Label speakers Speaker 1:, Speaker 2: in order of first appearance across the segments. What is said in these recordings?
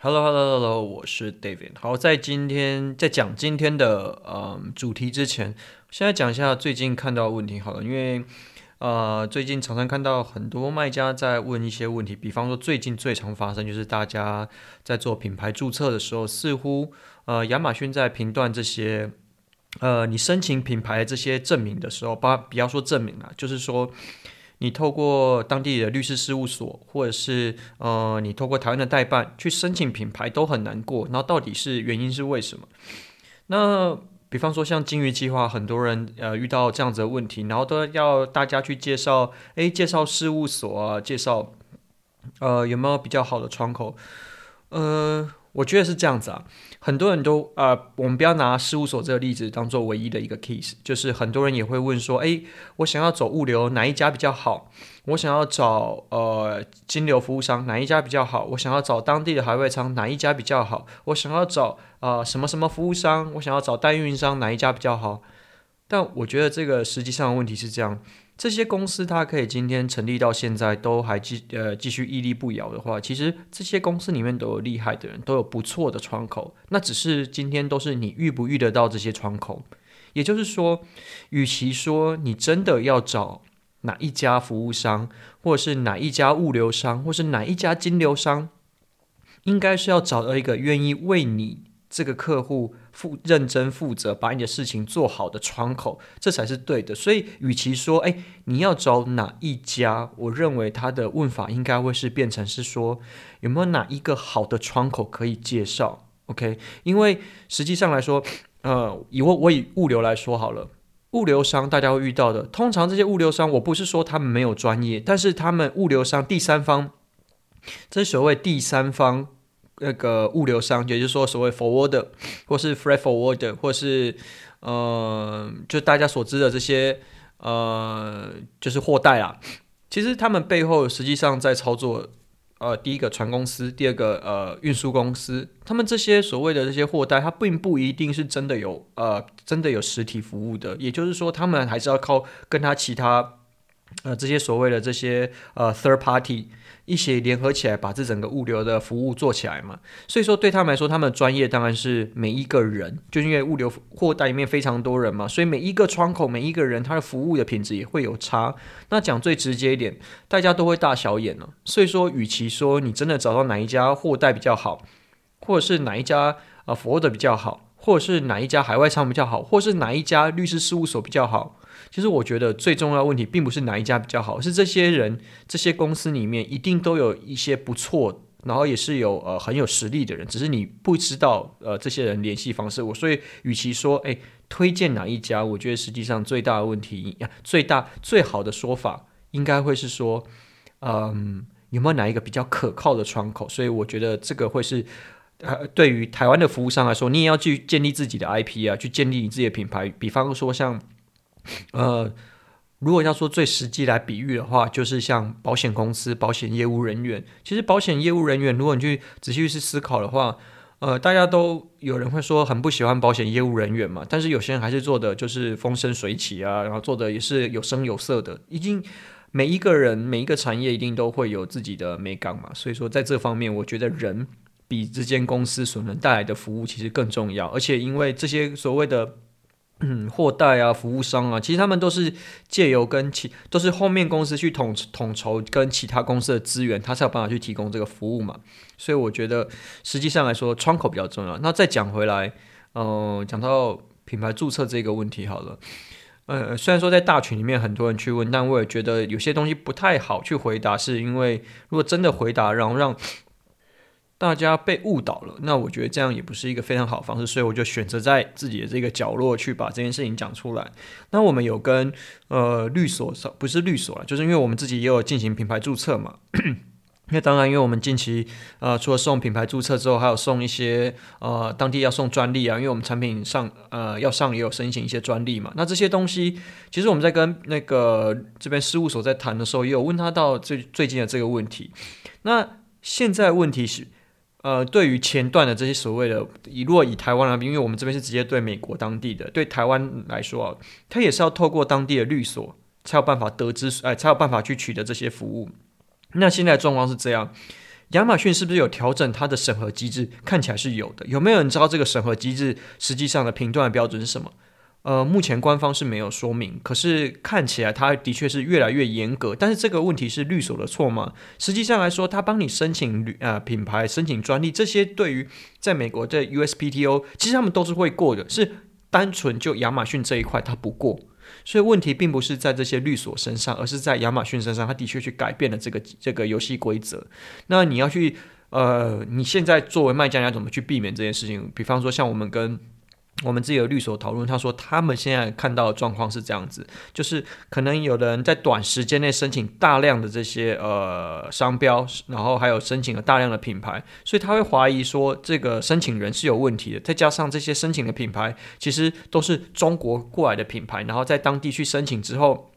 Speaker 1: Hello，Hello，Hello，我是 David。好，在今天在讲今天的嗯主题之前，现在讲一下最近看到的问题好了，因为呃最近常常看到很多卖家在问一些问题，比方说最近最常发生就是大家在做品牌注册的时候，似乎呃亚马逊在评断这些呃你申请品牌这些证明的时候，不不要说证明了，就是说。你透过当地的律师事务所，或者是呃，你透过台湾的代办去申请品牌都很难过。那到底是原因是为什么？那比方说像金鱼计划，很多人呃遇到这样子的问题，然后都要大家去介绍，诶，介绍事务所啊，介绍呃有没有比较好的窗口？呃。我觉得是这样子啊，很多人都呃，我们不要拿事务所这个例子当做唯一的一个 case，就是很多人也会问说，诶，我想要走物流哪一家比较好？我想要找呃金流服务商哪一家比较好？我想要找当地的海外仓哪一家比较好？我想要找呃什么什么服务商？我想要找代运营商哪一家比较好？但我觉得这个实际上的问题是这样。这些公司它可以今天成立到现在都还继呃继续屹立不摇的话，其实这些公司里面都有厉害的人，都有不错的窗口。那只是今天都是你遇不遇得到这些窗口。也就是说，与其说你真的要找哪一家服务商，或者是哪一家物流商，或是哪一家金流商，应该是要找到一个愿意为你。这个客户负认真负责，把你的事情做好的窗口，这才是对的。所以，与其说，哎，你要找哪一家，我认为他的问法应该会是变成是说，有没有哪一个好的窗口可以介绍？OK？因为实际上来说，呃，以我我以物流来说好了，物流商大家会遇到的，通常这些物流商，我不是说他们没有专业，但是他们物流商第三方，这所谓第三方。那个物流商，也就是说所谓 forwarder 或是 freight forwarder，或是呃，就大家所知的这些呃，就是货代啊。其实他们背后实际上在操作，呃，第一个船公司，第二个呃运输公司，他们这些所谓的这些货代，它并不一定是真的有呃真的有实体服务的。也就是说，他们还是要靠跟他其他呃这些所谓的这些呃 third party。一起联合起来，把这整个物流的服务做起来嘛。所以说，对他们来说，他们的专业当然是每一个人，就是因为物流货代里面非常多人嘛，所以每一个窗口，每一个人，他的服务的品质也会有差。那讲最直接一点，大家都会大小眼了。所以说，与其说你真的找到哪一家货代比较好，或者是哪一家啊服务的比较好，或者是哪一家海外仓比较好，或者是哪一家律师事务所比较好。其实我觉得最重要的问题并不是哪一家比较好，是这些人、这些公司里面一定都有一些不错，然后也是有呃很有实力的人，只是你不知道呃这些人联系方式。我所以与其说哎推荐哪一家，我觉得实际上最大的问题，最大最好的说法应该会是说，嗯有没有哪一个比较可靠的窗口？所以我觉得这个会是呃对于台湾的服务商来说，你也要去建立自己的 IP 啊，去建立你自己的品牌，比方说像。呃，如果要说最实际来比喻的话，就是像保险公司、保险业务人员。其实保险业务人员，如果你去仔细去思考的话，呃，大家都有人会说很不喜欢保险业务人员嘛，但是有些人还是做的就是风生水起啊，然后做的也是有声有色的。已经每一个人每一个产业一定都会有自己的美感嘛，所以说在这方面，我觉得人比这间公司所能带来的服务其实更重要，而且因为这些所谓的。嗯，货代啊，服务商啊，其实他们都是借由跟其都是后面公司去统统筹跟其他公司的资源，他才有办法去提供这个服务嘛。所以我觉得实际上来说，窗口比较重要。那再讲回来，嗯、呃，讲到品牌注册这个问题好了。呃，虽然说在大群里面很多人去问，但我也觉得有些东西不太好去回答，是因为如果真的回答，然后让。大家被误导了，那我觉得这样也不是一个非常好的方式，所以我就选择在自己的这个角落去把这件事情讲出来。那我们有跟呃律所，不是律所了，就是因为我们自己也有进行品牌注册嘛。那当然，因为我们近期呃除了送品牌注册之后，还有送一些呃当地要送专利啊，因为我们产品上呃要上也有申请一些专利嘛。那这些东西，其实我们在跟那个这边事务所在谈的时候，也有问他到最最近的这个问题。那现在问题是。呃，对于前段的这些所谓的，以如果以台湾来，因为我们这边是直接对美国当地的，对台湾来说啊，他也是要透过当地的律所才有办法得知，哎，才有办法去取得这些服务。那现在状况是这样，亚马逊是不是有调整它的审核机制？看起来是有的。有没有人知道这个审核机制实际上的评断的标准是什么？呃，目前官方是没有说明。可是看起来它的确是越来越严格。但是这个问题是律所的错吗？实际上来说，他帮你申请旅呃品牌、申请专利，这些对于在美国的 USPTO，其实他们都是会过的。是单纯就亚马逊这一块，它不过。所以问题并不是在这些律所身上，而是在亚马逊身上。他的确去改变了这个这个游戏规则。那你要去呃，你现在作为卖家，你要怎么去避免这件事情？比方说，像我们跟我们自己的律所讨论，他说他们现在看到的状况是这样子，就是可能有的人在短时间内申请大量的这些呃商标，然后还有申请了大量的品牌，所以他会怀疑说这个申请人是有问题的。再加上这些申请的品牌其实都是中国过来的品牌，然后在当地去申请之后。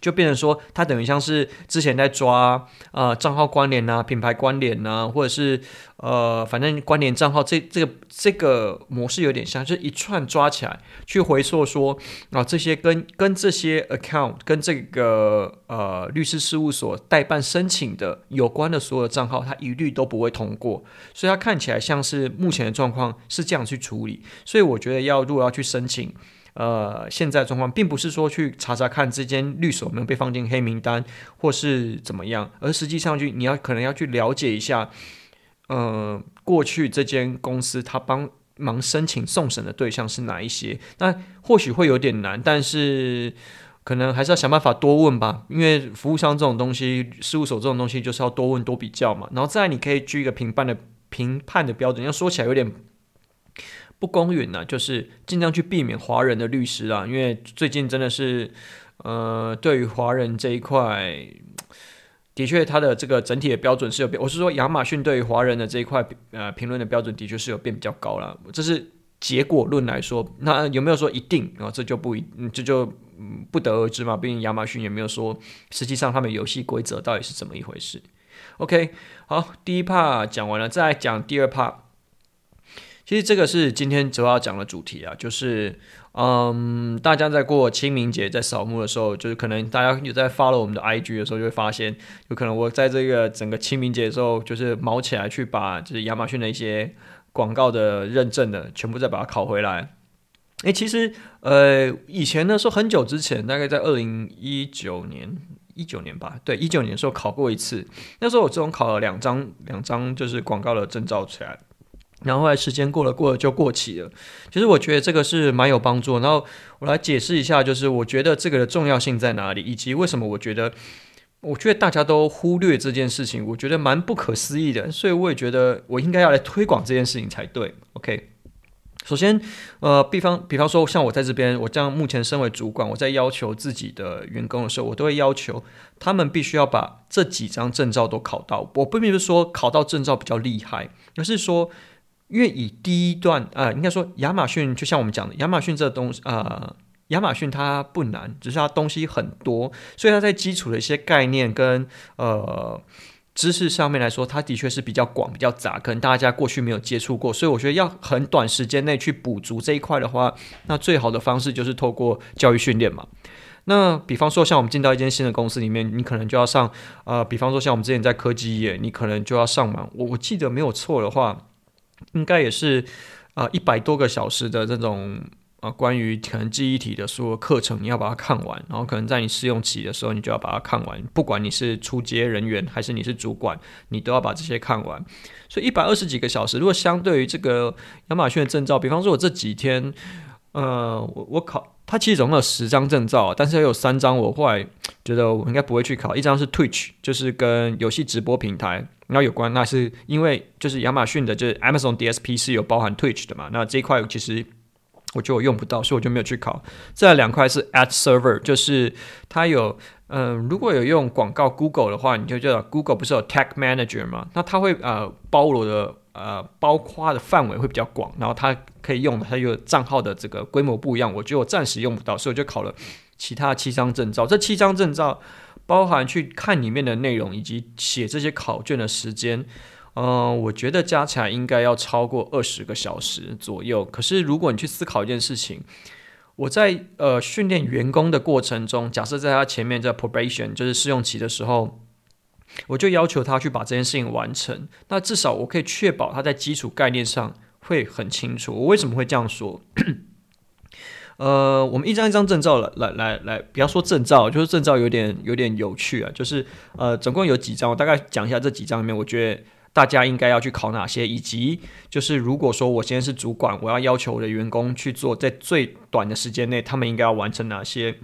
Speaker 1: 就变成说，它等于像是之前在抓呃账号关联呐、品牌关联呐，或者是呃反正关联账号这这个这个模式有点像，就是一串抓起来去回溯说啊这些跟跟这些 account 跟这个呃律师事务所代办申请的有关的所有账号，它一律都不会通过，所以它看起来像是目前的状况是这样去处理，所以我觉得要如果要去申请。呃，现在状况并不是说去查查看这间律所有没有被放进黑名单，或是怎么样，而实际上去你要可能要去了解一下，呃，过去这间公司他帮忙申请送审的对象是哪一些？那或许会有点难，但是可能还是要想办法多问吧，因为服务商这种东西，事务所这种东西就是要多问多比较嘛。然后再，你可以举一个评判的评判的标准，要说起来有点。不公允呢，就是尽量去避免华人的律师啊，因为最近真的是，呃，对于华人这一块，的确他的这个整体的标准是有变。我是说，亚马逊对于华人的这一块，呃，评论的标准的确是有变比较高了。这是结果论来说，那有没有说一定啊？这就不一，这就嗯不得而知嘛。毕竟亚马逊也没有说，实际上他们游戏规则到底是怎么一回事。OK，好，第一 part 讲完了，再讲第二 part。其实这个是今天主要讲的主题啊，就是，嗯，大家在过清明节在扫墓的时候，就是可能大家有在 follow 我们的 IG 的时候，就会发现，有可能我在这个整个清明节的时候，就是卯起来去把就是亚马逊的一些广告的认证的全部再把它拷回来。诶，其实呃，以前呢，说很久之前，大概在二零一九年一九年吧，对，一九年的时候考过一次，那时候我这种考了两张两张就是广告的证照出来。然后后来时间过了，过了就过期了。其实我觉得这个是蛮有帮助。然后我来解释一下，就是我觉得这个的重要性在哪里，以及为什么我觉得，我觉得大家都忽略这件事情，我觉得蛮不可思议的。所以我也觉得我应该要来推广这件事情才对。OK，首先，呃，比方比方说，像我在这边，我这样目前身为主管，我在要求自己的员工的时候，我都会要求他们必须要把这几张证照都考到。我并不是说考到证照比较厉害，而是说。因为以第一段，呃，应该说亚马逊就像我们讲的，亚马逊这东西，呃，亚马逊它不难，只是它东西很多，所以它在基础的一些概念跟呃知识上面来说，它的确是比较广、比较杂，可能大家过去没有接触过，所以我觉得要很短时间内去补足这一块的话，那最好的方式就是透过教育训练嘛。那比方说，像我们进到一间新的公司里面，你可能就要上，呃，比方说像我们之前在科技业，你可能就要上网。我我记得没有错的话。应该也是啊，一百多个小时的这种啊，关于可能记忆体的所有课程，你要把它看完。然后可能在你试用期的时候，你就要把它看完。不管你是出街人员还是你是主管，你都要把这些看完。所以一百二十几个小时，如果相对于这个亚马逊的证照，比方说我这几天，呃，我我考。它其实总共有十张证照，但是也有三张我后来觉得我应该不会去考。一张是 Twitch，就是跟游戏直播平台然后有关，那是因为就是亚马逊的，就是 Amazon DSP 是有包含 Twitch 的嘛。那这一块其实我觉得我用不到，所以我就没有去考。这两块是 Ad Server，就是它有嗯、如果有用广告 Google 的话，你就叫 Google 不是有 Tech Manager 嘛？那它会呃包罗的。呃，包括的范围会比较广，然后它可以用的，它有账号的这个规模不一样，我觉得我暂时用不到，所以我就考了其他七张证照。这七张证照包含去看里面的内容以及写这些考卷的时间，嗯、呃，我觉得加起来应该要超过二十个小时左右。可是如果你去思考一件事情，我在呃训练员工的过程中，假设在他前面在 probation 就是试用期的时候。我就要求他去把这件事情完成。那至少我可以确保他在基础概念上会很清楚。我为什么会这样说？呃，我们一张一张证照来来来来，不要说证照，就是证照有点有点有趣啊。就是呃，总共有几张，我大概讲一下这几张里面，我觉得大家应该要去考哪些，以及就是如果说我现在是主管，我要要求我的员工去做，在最短的时间内，他们应该要完成哪些。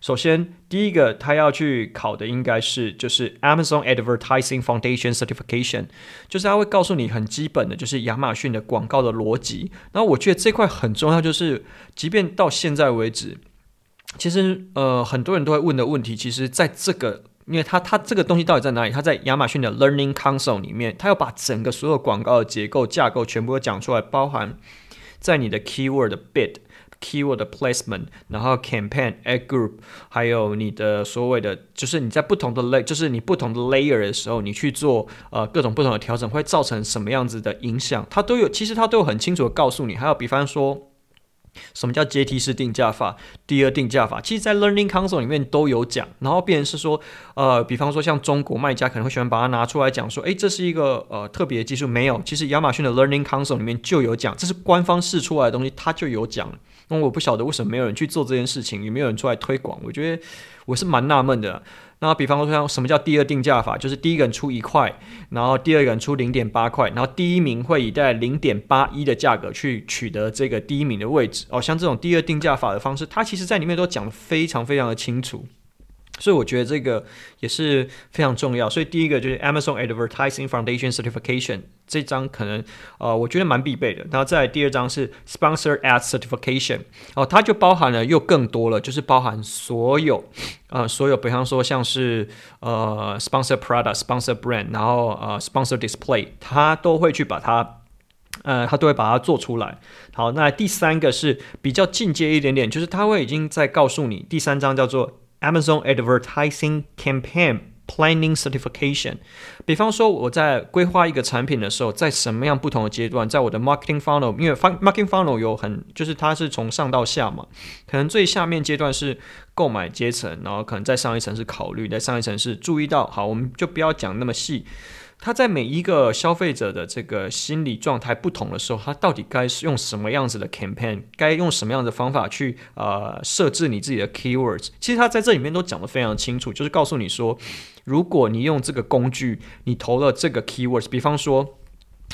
Speaker 1: 首先，第一个他要去考的应该是就是 Amazon Advertising Foundation Certification，就是他会告诉你很基本的，就是亚马逊的广告的逻辑。然后我觉得这块很重要，就是即便到现在为止，其实呃很多人都会问的问题，其实在这个，因为他他这个东西到底在哪里？他在亚马逊的 Learning Console 里面，他要把整个所有广告的结构架构全部都讲出来，包含在你的 Keyword Bid。Keyword placement，然后 campaign ad group，还有你的所谓的，就是你在不同的 lay，就是你不同的 layer 的时候，你去做呃各种不同的调整，会造成什么样子的影响？它都有，其实它都有很清楚的告诉你。还有比方说。什么叫阶梯式定价法？第二定价法，其实，在 Learning Console 里面都有讲。然后，变成是说，呃，比方说，像中国卖家可能会喜欢把它拿出来讲，说，诶，这是一个呃特别的技术。没有，其实亚马逊的 Learning Console 里面就有讲，这是官方试出来的东西，它就有讲。那我不晓得为什么没有人去做这件事情，也没有人出来推广。我觉得我是蛮纳闷的。那比方说，像什么叫第二定价法？就是第一个人出一块，然后第二个人出零点八块，然后第一名会以大概零点八一的价格去取得这个第一名的位置。哦，像这种第二定价法的方式，它其实在里面都讲的非常非常的清楚。所以我觉得这个也是非常重要。所以第一个就是 Amazon Advertising Foundation Certification 这张可能呃，我觉得蛮必备的。然后再第二张是 Sponsor Ad Certification 哦，它就包含了又更多了，就是包含所有呃所有，比方说像是呃 Sponsor Product、Sponsor Brand，然后呃 Sponsor Display，它都会去把它呃，它都会把它做出来。好，那第三个是比较进阶一点点，就是它会已经在告诉你，第三张叫做。Amazon Advertising Campaign Planning Certification，比方说我在规划一个产品的时候，在什么样不同的阶段，在我的 Marketing Funnel，因为 Marketing Funnel 有很，就是它是从上到下嘛，可能最下面阶段是购买阶层，然后可能再上一层是考虑，在上一层是注意到，好，我们就不要讲那么细。他在每一个消费者的这个心理状态不同的时候，他到底该是用什么样子的 campaign，该用什么样的方法去呃设置你自己的 keywords？其实他在这里面都讲得非常清楚，就是告诉你说，如果你用这个工具，你投了这个 keywords，比方说。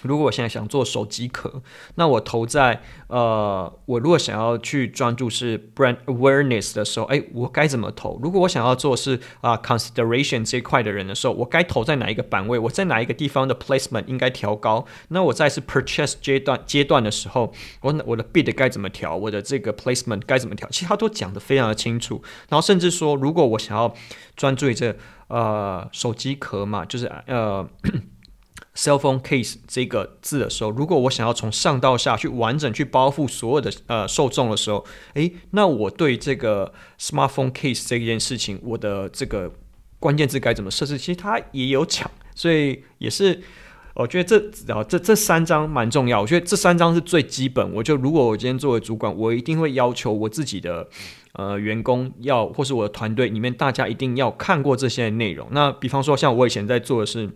Speaker 1: 如果我现在想做手机壳，那我投在呃，我如果想要去专注是 brand awareness 的时候，诶，我该怎么投？如果我想要做是啊、consideration 这一块的人的时候，我该投在哪一个版位？我在哪一个地方的 placement 应该调高？那我在是 purchase 阶段阶段的时候，我我的 bid 该怎么调？我的这个 placement 该怎么调？其实他都讲得非常的清楚。然后甚至说，如果我想要专注于这呃手机壳嘛，就是呃。Cell phone case 这个字的时候，如果我想要从上到下去完整去包覆所有的呃受众的时候，诶，那我对这个 smartphone case 这件事情，我的这个关键字该怎么设置？其实它也有讲，所以也是我觉得这然后这这三张蛮重要。我觉得这三张是最基本。我就如果我今天作为主管，我一定会要求我自己的呃员工要，或是我的团队里面大家一定要看过这些内容。那比方说，像我以前在做的是。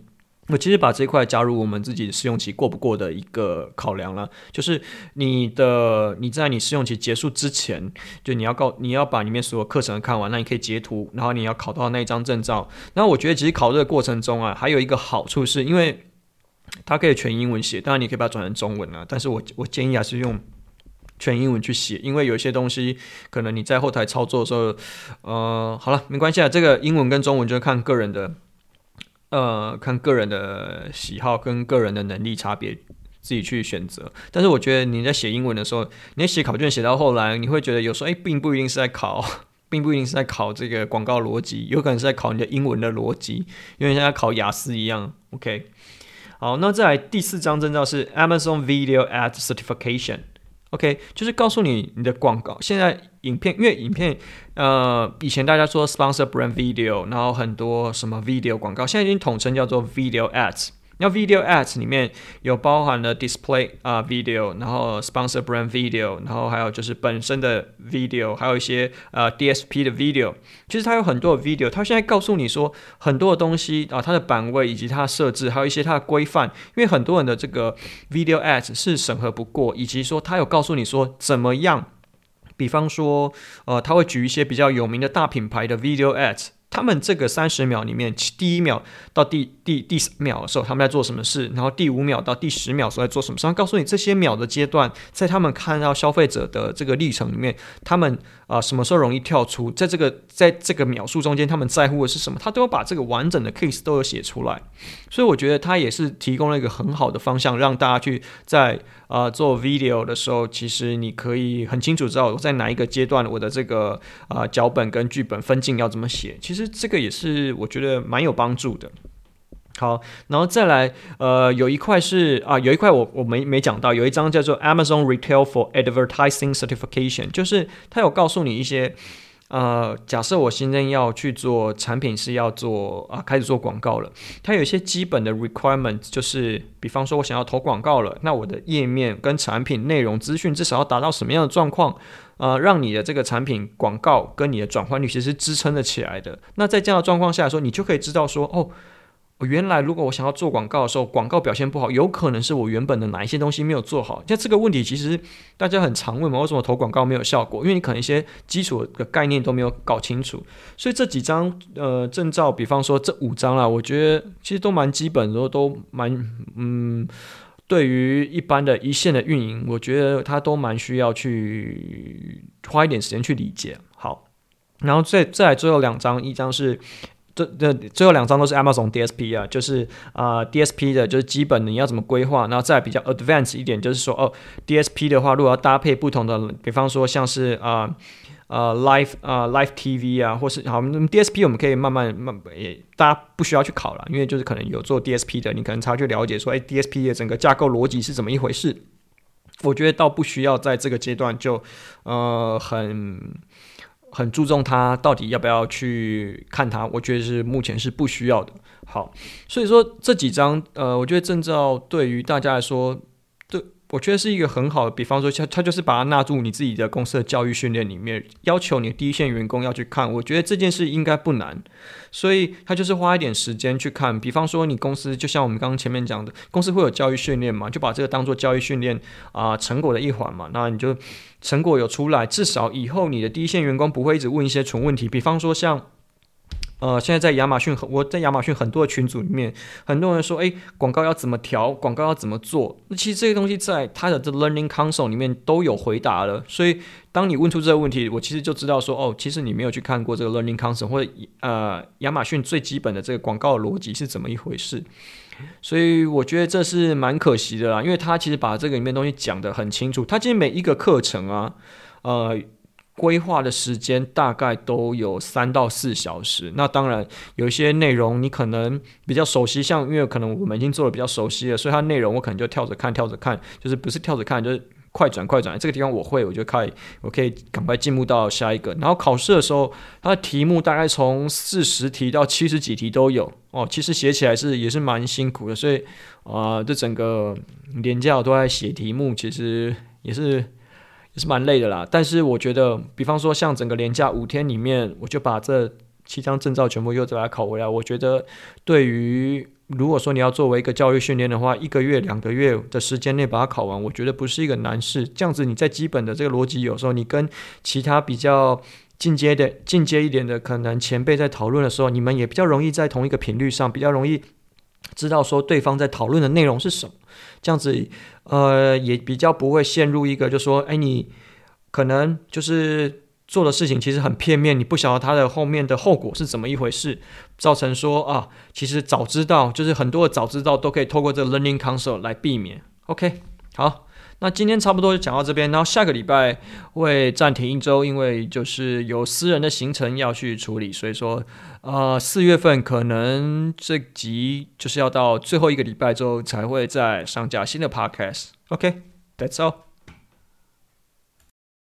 Speaker 1: 我其实把这块加入我们自己试用期过不过的一个考量了，就是你的你在你试用期结束之前，就你要告你要把里面所有课程看完，那你可以截图，然后你要考到那一张证照。那我觉得其实考这个过程中啊，还有一个好处是因为它可以全英文写，当然你可以把它转成中文啊，但是我我建议还是用全英文去写，因为有一些东西可能你在后台操作的时候，呃，好了，没关系啊，这个英文跟中文就看个人的。呃，看个人的喜好跟个人的能力差别，自己去选择。但是我觉得你在写英文的时候，你在写考卷写到后来，你会觉得有时候哎，并不一定是在考，并不一定是在考这个广告逻辑，有可能是在考你的英文的逻辑，因为像在考雅思一样。OK，好，那再来第四张证照是 Amazon Video Ad Certification。OK，就是告诉你你的广告现在影片，因为影片，呃，以前大家说 sponsor brand video，然后很多什么 video 广告，现在已经统称叫做 video ads。那 video ads 里面有包含了 display 啊、video，然后 sponsor brand video，然后还有就是本身的 video，还有一些呃、DSP 的 video。其实它有很多的 video，它现在告诉你说很多的东西啊，它的版位以及它的设置，还有一些它的规范。因为很多人的这个 video ads 是审核不过，以及说它有告诉你说怎么样。比方说，呃，他会举一些比较有名的大品牌的 video ads。他们这个三十秒里面，第一秒到第第第三秒的时候，他们在做什么事？然后第五秒到第十秒的时候在做什么事？他告诉你这些秒的阶段，在他们看到消费者的这个历程里面，他们啊、什么时候容易跳出？在这个在这个秒数中间，他们在乎的是什么？他都要把这个完整的 case 都有写出来。所以我觉得他也是提供了一个很好的方向，让大家去在啊、做 video 的时候，其实你可以很清楚知道我在哪一个阶段，我的这个啊、脚本跟剧本分镜要怎么写。其实这个也是我觉得蛮有帮助的。好，然后再来，呃，有一块是啊，有一块我我没没讲到，有一张叫做 Amazon Retail for Advertising Certification，就是它有告诉你一些，呃，假设我现在要去做产品是要做啊，开始做广告了，它有一些基本的 requirement，就是比方说我想要投广告了，那我的页面跟产品内容资讯至少要达到什么样的状况？呃，让你的这个产品广告跟你的转换率其实是支撑得起来的。那在这样的状况下说，你就可以知道说，哦，原来如果我想要做广告的时候，广告表现不好，有可能是我原本的哪一些东西没有做好。像这个问题，其实大家很常问嘛，为什么投广告没有效果？因为你可能一些基础的概念都没有搞清楚。所以这几张呃证照，比方说这五张啦，我觉得其实都蛮基本的，都都蛮嗯。对于一般的一线的运营，我觉得他都蛮需要去花一点时间去理解。好，然后再再来最后两张，一张是这这最后两张都是 Amazon DSP 啊，就是啊、DSP 的就是基本的你要怎么规划，然后再比较 advanced 一点，就是说哦 DSP 的话，如果要搭配不同的，比方说像是啊。呃呃，Live 啊，Live TV 啊，或是好，那么 DSP 我们可以慢慢慢也，大家不需要去考了，因为就是可能有做 DSP 的，你可能才去了解说，哎，DSP 的整个架构逻辑是怎么一回事。我觉得倒不需要在这个阶段就呃很很注重他到底要不要去看他，我觉得是目前是不需要的。好，所以说这几张呃，我觉得证照对于大家来说。我觉得是一个很好的，比方说，他他就是把它纳入你自己的公司的教育训练里面，要求你第一线员工要去看。我觉得这件事应该不难，所以他就是花一点时间去看。比方说，你公司就像我们刚刚前面讲的，公司会有教育训练嘛，就把这个当做教育训练啊、成果的一环嘛。那你就成果有出来，至少以后你的第一线员工不会一直问一些纯问题。比方说像。呃，现在在亚马逊，我在亚马逊很多的群组里面，很多人说，诶，广告要怎么调，广告要怎么做？那其实这些东西在他的这 Learning Console 里面都有回答了。所以，当你问出这个问题，我其实就知道说，哦，其实你没有去看过这个 Learning Console，或者呃，亚马逊最基本的这个广告逻辑是怎么一回事。所以，我觉得这是蛮可惜的啦，因为他其实把这个里面东西讲得很清楚。他其实每一个课程啊，呃。规划的时间大概都有三到四小时。那当然有一些内容你可能比较熟悉，像因为可能我们已经做的比较熟悉了，所以它内容我可能就跳着看，跳着看，就是不是跳着看，就是快转快转。这个地方我会，我就看，我可以赶快进入到下一个。然后考试的时候，它的题目大概从四十题到七十几题都有哦。其实写起来是也是蛮辛苦的，所以啊、这整个连假都在写题目，其实也是。也是蛮累的啦，但是我觉得，比方说像整个连假五天里面，我就把这七张证照全部又再把它考回来。我觉得，对于如果说你要作为一个教育训练的话，一个月、两个月的时间内把它考完，我觉得不是一个难事。这样子你在基本的这个逻辑，有时候你跟其他比较进阶的、进阶一点的可能前辈在讨论的时候，你们也比较容易在同一个频率上，比较容易知道说对方在讨论的内容是什么。这样子，呃，也比较不会陷入一个，就说，哎，你可能就是做的事情其实很片面，你不晓得他的后面的后果是怎么一回事，造成说啊，其实早知道，就是很多的早知道都可以透过这个 Learning Console 来避免。OK，好。那今天差不多就讲到这边，然后下个礼拜会暂停一周，因为就是有私人的行程要去处理，所以说，呃，四月份可能这集就是要到最后一个礼拜之后才会再上架新的 Podcast。OK，that's all。